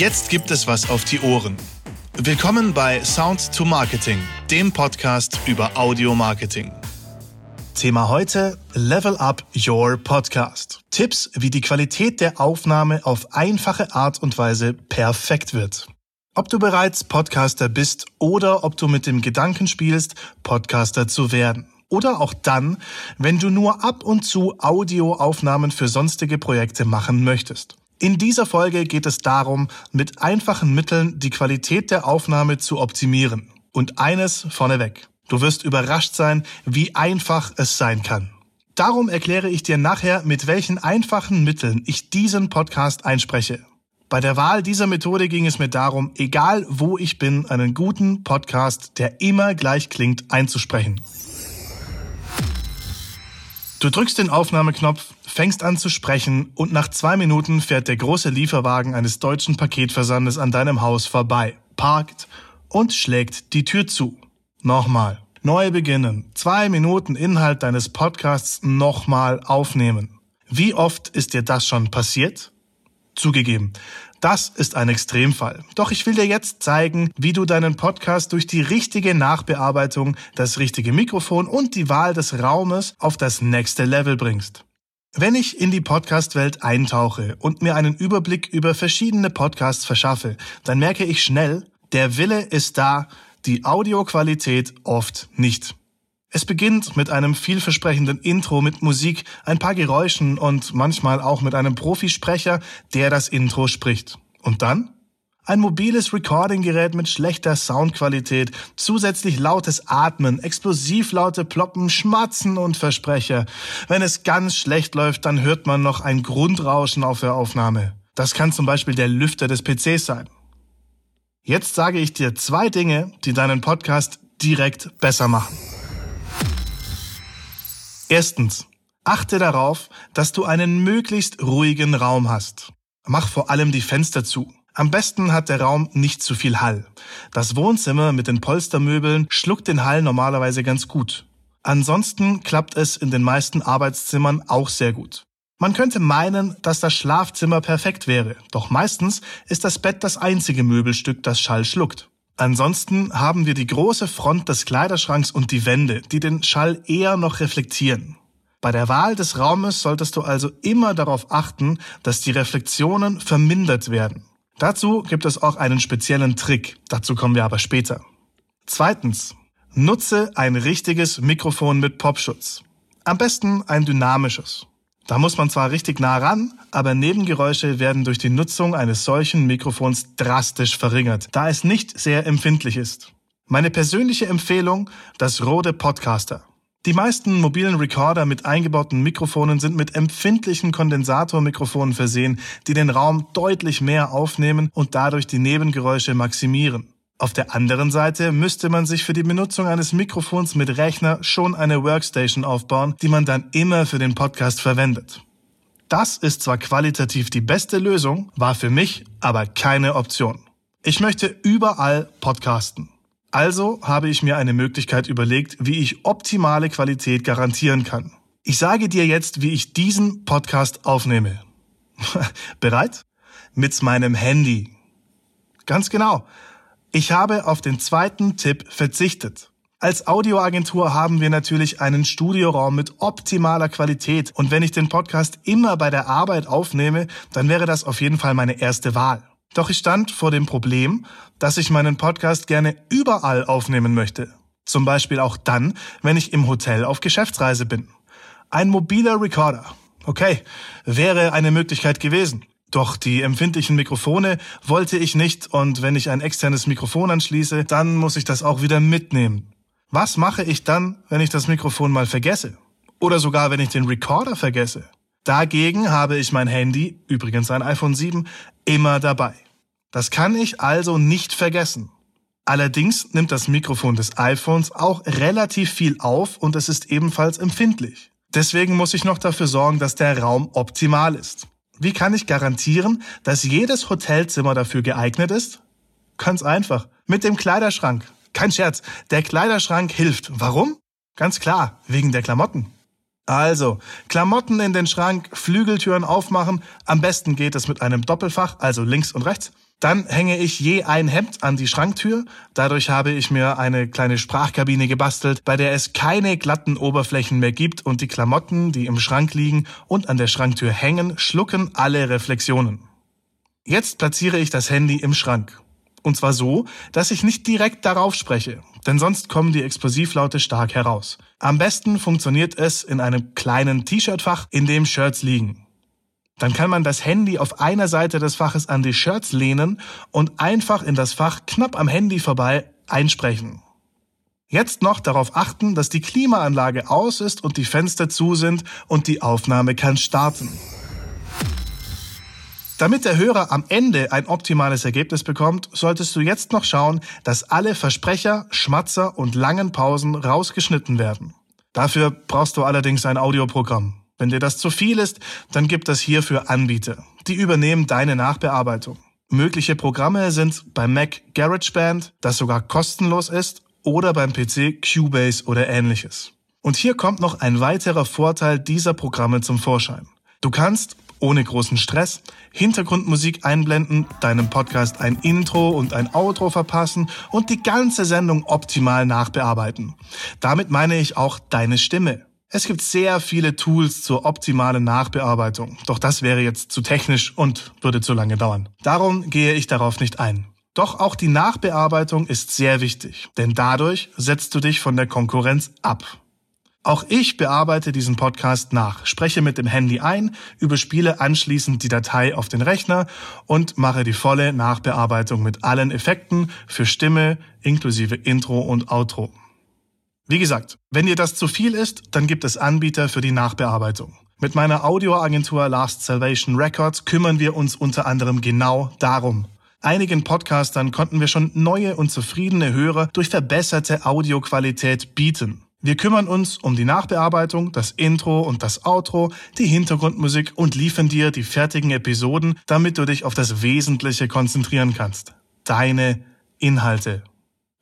Jetzt gibt es was auf die Ohren. Willkommen bei Sound to Marketing, dem Podcast über Audio Marketing. Thema heute Level Up Your Podcast. Tipps, wie die Qualität der Aufnahme auf einfache Art und Weise perfekt wird. Ob du bereits Podcaster bist oder ob du mit dem Gedanken spielst, Podcaster zu werden. Oder auch dann, wenn du nur ab und zu Audioaufnahmen für sonstige Projekte machen möchtest. In dieser Folge geht es darum, mit einfachen Mitteln die Qualität der Aufnahme zu optimieren. Und eines vorneweg. Du wirst überrascht sein, wie einfach es sein kann. Darum erkläre ich dir nachher, mit welchen einfachen Mitteln ich diesen Podcast einspreche. Bei der Wahl dieser Methode ging es mir darum, egal wo ich bin, einen guten Podcast, der immer gleich klingt, einzusprechen. Du drückst den Aufnahmeknopf, fängst an zu sprechen und nach zwei Minuten fährt der große Lieferwagen eines deutschen Paketversandes an deinem Haus vorbei, parkt und schlägt die Tür zu. Nochmal. Neu beginnen. Zwei Minuten Inhalt deines Podcasts nochmal aufnehmen. Wie oft ist dir das schon passiert? Zugegeben, das ist ein Extremfall. Doch ich will dir jetzt zeigen, wie du deinen Podcast durch die richtige Nachbearbeitung, das richtige Mikrofon und die Wahl des Raumes auf das nächste Level bringst. Wenn ich in die Podcast-Welt eintauche und mir einen Überblick über verschiedene Podcasts verschaffe, dann merke ich schnell, der Wille ist da, die Audioqualität oft nicht. Es beginnt mit einem vielversprechenden Intro mit Musik, ein paar Geräuschen und manchmal auch mit einem Profisprecher, der das Intro spricht. Und dann? Ein mobiles Recording-Gerät mit schlechter Soundqualität, zusätzlich lautes Atmen, explosiv laute Ploppen, Schmatzen und Versprecher. Wenn es ganz schlecht läuft, dann hört man noch ein Grundrauschen auf der Aufnahme. Das kann zum Beispiel der Lüfter des PCs sein. Jetzt sage ich dir zwei Dinge, die deinen Podcast direkt besser machen. Erstens, achte darauf, dass du einen möglichst ruhigen Raum hast. Mach vor allem die Fenster zu. Am besten hat der Raum nicht zu viel Hall. Das Wohnzimmer mit den Polstermöbeln schluckt den Hall normalerweise ganz gut. Ansonsten klappt es in den meisten Arbeitszimmern auch sehr gut. Man könnte meinen, dass das Schlafzimmer perfekt wäre, doch meistens ist das Bett das einzige Möbelstück, das Schall schluckt. Ansonsten haben wir die große Front des Kleiderschranks und die Wände, die den Schall eher noch reflektieren. Bei der Wahl des Raumes solltest du also immer darauf achten, dass die Reflexionen vermindert werden. Dazu gibt es auch einen speziellen Trick, dazu kommen wir aber später. Zweitens, nutze ein richtiges Mikrofon mit Popschutz. Am besten ein dynamisches. Da muss man zwar richtig nah ran, aber Nebengeräusche werden durch die Nutzung eines solchen Mikrofons drastisch verringert, da es nicht sehr empfindlich ist. Meine persönliche Empfehlung, das Rode Podcaster. Die meisten mobilen Recorder mit eingebauten Mikrofonen sind mit empfindlichen Kondensatormikrofonen versehen, die den Raum deutlich mehr aufnehmen und dadurch die Nebengeräusche maximieren. Auf der anderen Seite müsste man sich für die Benutzung eines Mikrofons mit Rechner schon eine Workstation aufbauen, die man dann immer für den Podcast verwendet. Das ist zwar qualitativ die beste Lösung, war für mich aber keine Option. Ich möchte überall podcasten. Also habe ich mir eine Möglichkeit überlegt, wie ich optimale Qualität garantieren kann. Ich sage dir jetzt, wie ich diesen Podcast aufnehme. Bereit? Mit meinem Handy. Ganz genau. Ich habe auf den zweiten Tipp verzichtet. Als Audioagentur haben wir natürlich einen Studioraum mit optimaler Qualität und wenn ich den Podcast immer bei der Arbeit aufnehme, dann wäre das auf jeden Fall meine erste Wahl. Doch ich stand vor dem Problem, dass ich meinen Podcast gerne überall aufnehmen möchte. Zum Beispiel auch dann, wenn ich im Hotel auf Geschäftsreise bin. Ein mobiler Recorder. Okay, wäre eine Möglichkeit gewesen. Doch die empfindlichen Mikrofone wollte ich nicht und wenn ich ein externes Mikrofon anschließe, dann muss ich das auch wieder mitnehmen. Was mache ich dann, wenn ich das Mikrofon mal vergesse? Oder sogar, wenn ich den Recorder vergesse? Dagegen habe ich mein Handy, übrigens ein iPhone 7, immer dabei. Das kann ich also nicht vergessen. Allerdings nimmt das Mikrofon des iPhones auch relativ viel auf und es ist ebenfalls empfindlich. Deswegen muss ich noch dafür sorgen, dass der Raum optimal ist. Wie kann ich garantieren, dass jedes Hotelzimmer dafür geeignet ist? Ganz einfach. Mit dem Kleiderschrank. Kein Scherz. Der Kleiderschrank hilft. Warum? Ganz klar. Wegen der Klamotten. Also, Klamotten in den Schrank, Flügeltüren aufmachen. Am besten geht es mit einem Doppelfach, also links und rechts. Dann hänge ich je ein Hemd an die Schranktür. Dadurch habe ich mir eine kleine Sprachkabine gebastelt, bei der es keine glatten Oberflächen mehr gibt und die Klamotten, die im Schrank liegen und an der Schranktür hängen, schlucken alle Reflexionen. Jetzt platziere ich das Handy im Schrank. Und zwar so, dass ich nicht direkt darauf spreche, denn sonst kommen die Explosivlaute stark heraus. Am besten funktioniert es in einem kleinen T-Shirt-Fach, in dem Shirts liegen. Dann kann man das Handy auf einer Seite des Faches an die Shirts lehnen und einfach in das Fach knapp am Handy vorbei einsprechen. Jetzt noch darauf achten, dass die Klimaanlage aus ist und die Fenster zu sind und die Aufnahme kann starten. Damit der Hörer am Ende ein optimales Ergebnis bekommt, solltest du jetzt noch schauen, dass alle Versprecher, Schmatzer und langen Pausen rausgeschnitten werden. Dafür brauchst du allerdings ein Audioprogramm. Wenn dir das zu viel ist, dann gibt es hierfür Anbieter. Die übernehmen deine Nachbearbeitung. Mögliche Programme sind beim Mac GarageBand, das sogar kostenlos ist, oder beim PC Cubase oder ähnliches. Und hier kommt noch ein weiterer Vorteil dieser Programme zum Vorschein. Du kannst ohne großen Stress Hintergrundmusik einblenden, deinem Podcast ein Intro und ein Outro verpassen und die ganze Sendung optimal nachbearbeiten. Damit meine ich auch deine Stimme. Es gibt sehr viele Tools zur optimalen Nachbearbeitung, doch das wäre jetzt zu technisch und würde zu lange dauern. Darum gehe ich darauf nicht ein. Doch auch die Nachbearbeitung ist sehr wichtig, denn dadurch setzt du dich von der Konkurrenz ab. Auch ich bearbeite diesen Podcast nach, spreche mit dem Handy ein, überspiele anschließend die Datei auf den Rechner und mache die volle Nachbearbeitung mit allen Effekten für Stimme inklusive Intro und Outro. Wie gesagt, wenn dir das zu viel ist, dann gibt es Anbieter für die Nachbearbeitung. Mit meiner Audioagentur Last Salvation Records kümmern wir uns unter anderem genau darum. Einigen Podcastern konnten wir schon neue und zufriedene Hörer durch verbesserte Audioqualität bieten. Wir kümmern uns um die Nachbearbeitung, das Intro und das Outro, die Hintergrundmusik und liefern dir die fertigen Episoden, damit du dich auf das Wesentliche konzentrieren kannst. Deine Inhalte.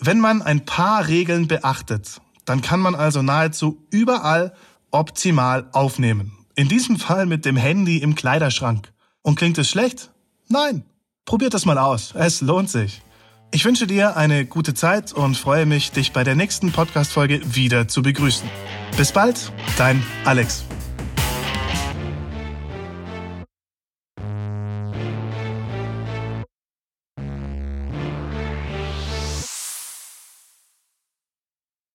Wenn man ein paar Regeln beachtet, dann kann man also nahezu überall optimal aufnehmen. In diesem Fall mit dem Handy im Kleiderschrank. Und klingt es schlecht? Nein. Probiert das mal aus. Es lohnt sich. Ich wünsche dir eine gute Zeit und freue mich, dich bei der nächsten Podcast-Folge wieder zu begrüßen. Bis bald, dein Alex.